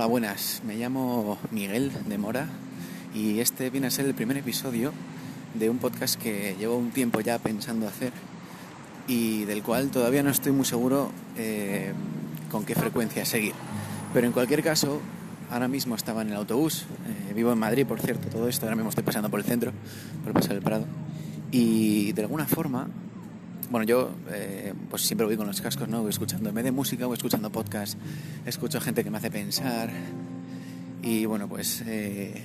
Hola, buenas. Me llamo Miguel de Mora y este viene a ser el primer episodio de un podcast que llevo un tiempo ya pensando hacer y del cual todavía no estoy muy seguro eh, con qué frecuencia seguir. Pero en cualquier caso, ahora mismo estaba en el autobús, eh, vivo en Madrid, por cierto, todo esto, ahora mismo estoy pasando por el centro, por pasar el Prado, y de alguna forma bueno, yo eh, pues siempre voy con los cascos, ¿no? Voy escuchando, en vez de música, voy escuchando podcast, escucho gente que me hace pensar y bueno, pues eh,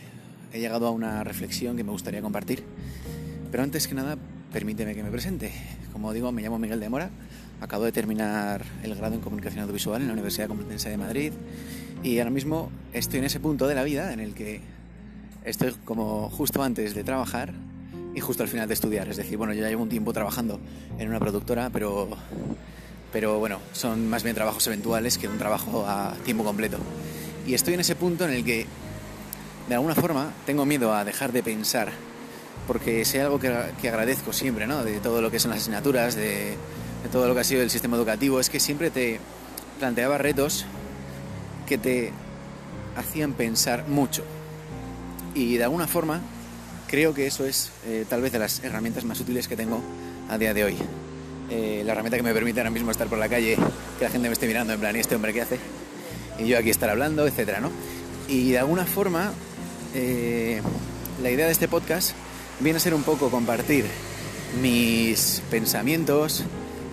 he llegado a una reflexión que me gustaría compartir. Pero antes que nada, permíteme que me presente. Como digo, me llamo Miguel de Mora, acabo de terminar el grado en Comunicación Audiovisual en la Universidad Complutense de Madrid y ahora mismo estoy en ese punto de la vida en el que estoy como justo antes de trabajar y justo al final de estudiar. Es decir, bueno, yo ya llevo un tiempo trabajando en una productora, pero, pero bueno, son más bien trabajos eventuales que un trabajo a tiempo completo. Y estoy en ese punto en el que, de alguna forma, tengo miedo a dejar de pensar, porque sé algo que, agradezco siempre, ¿no? De todo lo que son las asignaturas, de todo lo que ha sido el sistema educativo, es que siempre te planteaba retos que te hacían pensar mucho. Y de alguna forma creo que eso es eh, tal vez de las herramientas más útiles que tengo a día de hoy. Eh, la herramienta que me permite ahora mismo estar por la calle, que la gente me esté mirando en plan, ¿y este hombre qué hace? Y yo aquí estar hablando, etcétera, ¿no? Y de alguna forma, eh, la idea de este podcast viene a ser un poco compartir mis pensamientos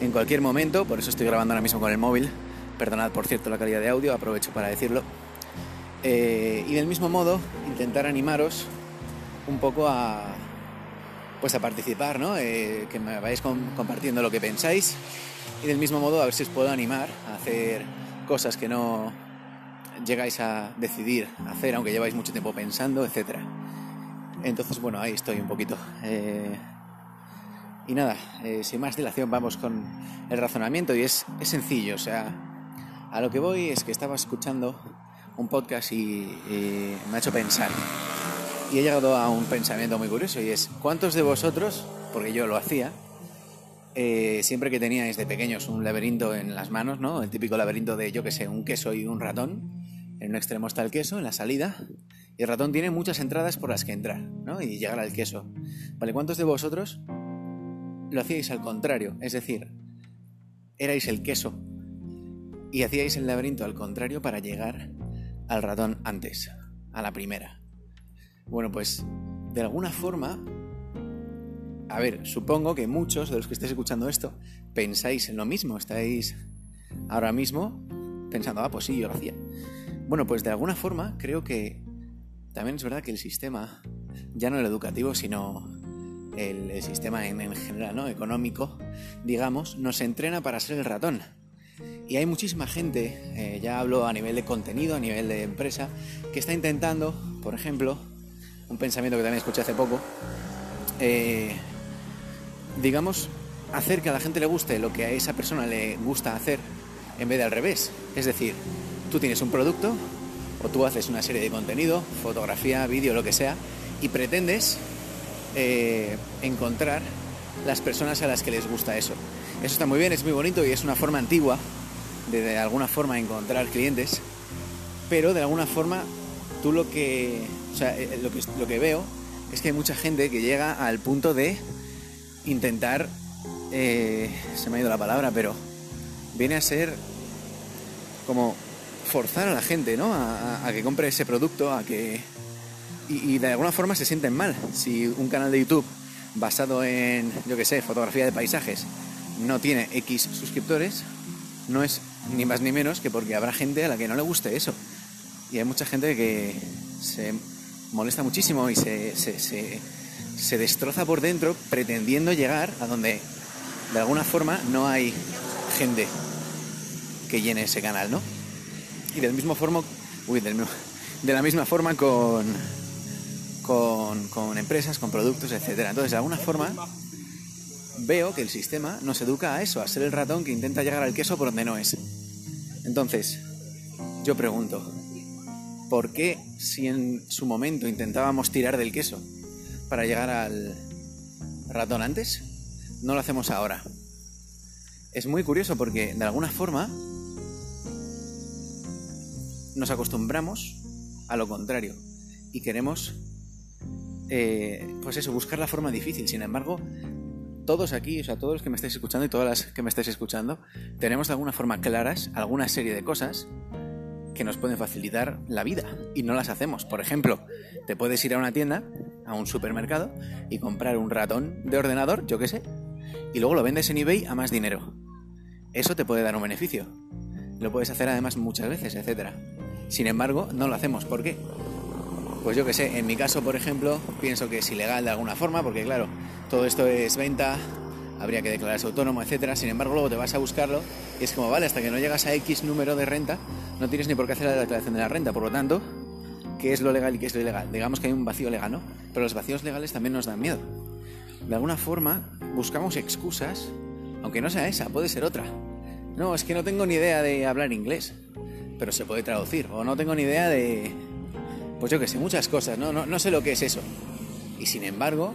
en cualquier momento, por eso estoy grabando ahora mismo con el móvil. Perdonad, por cierto, la calidad de audio, aprovecho para decirlo. y del mismo modo, intentar animaros un poco a pues a participar, ¿no? Eh, que me vayáis compartiendo lo que pensáis y del mismo modo a ver si os puedo animar a hacer cosas que no llegáis a decidir hacer aunque lleváis mucho tiempo pensando, etc. Entonces, bueno, ahí estoy un poquito. Eh, y nada, eh, sin más dilación vamos con el razonamiento y es, es, sencillo, o sea, a lo que voy es que estaba escuchando un podcast y me ha hecho pensar y he llegado a un pensamiento muy curioso y es, ¿cuántos de vosotros, porque yo lo hacía, eh, siempre que teníais de pequeños un laberinto en las manos, ¿no? El típico laberinto de, yo que sé, un queso y un ratón. En un extremo está el queso, en la salida, y el ratón tiene muchas entradas por las que entrar, ¿no? Y llegar al queso. ¿Vale? ¿Cuántos de vosotros lo hacíais al contrario? Es decir, erais el queso y hacíais el laberinto al contrario para llegar al ratón antes, a la primera. Bueno, pues de alguna forma, a ver, supongo que muchos de los que estéis escuchando esto pensáis en lo mismo, estáis ahora mismo pensando, ah, pues sí, yo lo hacía. Bueno, pues de alguna forma creo que también es verdad que el sistema, ya no el educativo, sino el, sistema en, general, ¿no? Económico, digamos, nos entrena para ser el ratón. Y hay muchísima gente, eh, ya hablo a nivel de contenido, a nivel de empresa, que está intentando, por ejemplo, un pensamiento que también escuché hace poco, eh, digamos, hacer que a la gente le guste lo que a esa persona le gusta hacer en vez de al revés. Es decir, tú tienes un producto o tú haces una serie de contenido, fotografía, vídeo, lo que sea, y pretendes eh, encontrar las personas a las que les gusta eso. Eso está muy bien, es muy bonito y es una forma antigua de de alguna forma encontrar clientes, pero de alguna forma tú lo que o sea, eh, lo que, lo que veo es que hay mucha gente que llega al punto de intentar, eh, se me ha ido la palabra, pero viene a ser como forzar a la gente, ¿no? A, que compre ese producto, a que... Y, de alguna forma se sienten mal. Si un canal de YouTube basado en, yo qué sé, fotografía de paisajes no tiene X suscriptores, no es ni más ni menos que porque habrá gente a la que no le guste eso. Y hay mucha gente que se molesta muchísimo y se, se, destroza por dentro pretendiendo llegar a donde de alguna forma no hay gente que llene ese canal, ¿no? Y del mismo forma, uy, de la misma forma con, con, con empresas, con productos, etcétera. Entonces, de alguna forma, veo que el sistema nos educa a eso, a ser el ratón que intenta llegar al queso por donde no es. Entonces, yo pregunto, ¿por qué si en su momento intentábamos tirar del queso para llegar al ratón antes, no lo hacemos ahora? Es muy curioso porque de alguna forma nos acostumbramos a lo contrario y queremos, eh, pues eso, buscar la forma difícil. Sin embargo, todos aquí, o sea, todos los que me estáis escuchando y todas las que me estáis escuchando, tenemos de alguna forma claras alguna serie de cosas que nos pueden facilitar la vida y no las hacemos. Por ejemplo, te puedes ir a una tienda, a un supermercado y comprar un ratón de ordenador, yo qué sé, y luego lo vendes en eBay a más dinero. Eso te puede dar un beneficio. Lo puedes hacer además muchas veces, etc. Sin embargo, no lo hacemos. ¿Por qué? Pues yo qué sé, en mi caso, por ejemplo, pienso que es ilegal de alguna forma, porque claro, todo esto es venta, habría que declararse autónomo, etcétera. Sin embargo, luego te vas a buscarlo y es como, vale, hasta que no llegas a X número de renta, no tienes ni por qué hacer la declaración de la renta. Por lo tanto, ¿qué es lo legal y qué es lo ilegal? Digamos que hay un vacío legal, ¿no? Pero los vacíos legales también nos dan miedo. De alguna forma, buscamos excusas, aunque no sea esa, puede ser otra. No, es que no tengo ni idea de hablar inglés, pero se puede traducir. O no tengo ni idea de, pues yo que sé, muchas cosas, ¿no? No, no sé lo que es eso. Y sin embargo,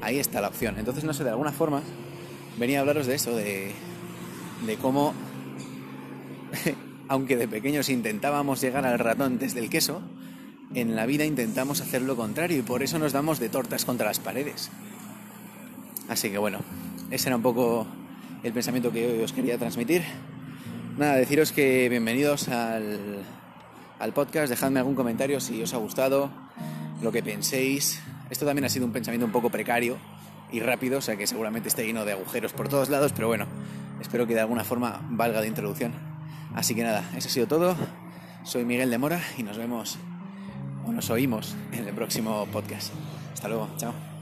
ahí está la opción. Entonces, no sé, de alguna forma, venía a hablaros de eso, de, cómo, aunque de pequeños intentábamos llegar al ratón desde el queso, en la vida intentamos hacer lo contrario y por eso nos damos de tortas contra las paredes. Así que bueno, ese era un poco el pensamiento que hoy os quería transmitir. Nada, deciros que bienvenidos al, al podcast, dejadme algún comentario si os ha gustado, lo que penséis. Esto también ha sido un pensamiento un poco precario y rápido, o sea que seguramente esté lleno de agujeros por todos lados, pero bueno, espero que de alguna forma valga de introducción. Así que nada, eso ha sido todo. Soy Miguel de Mora y nos vemos o nos oímos en el próximo podcast. Hasta luego, chao.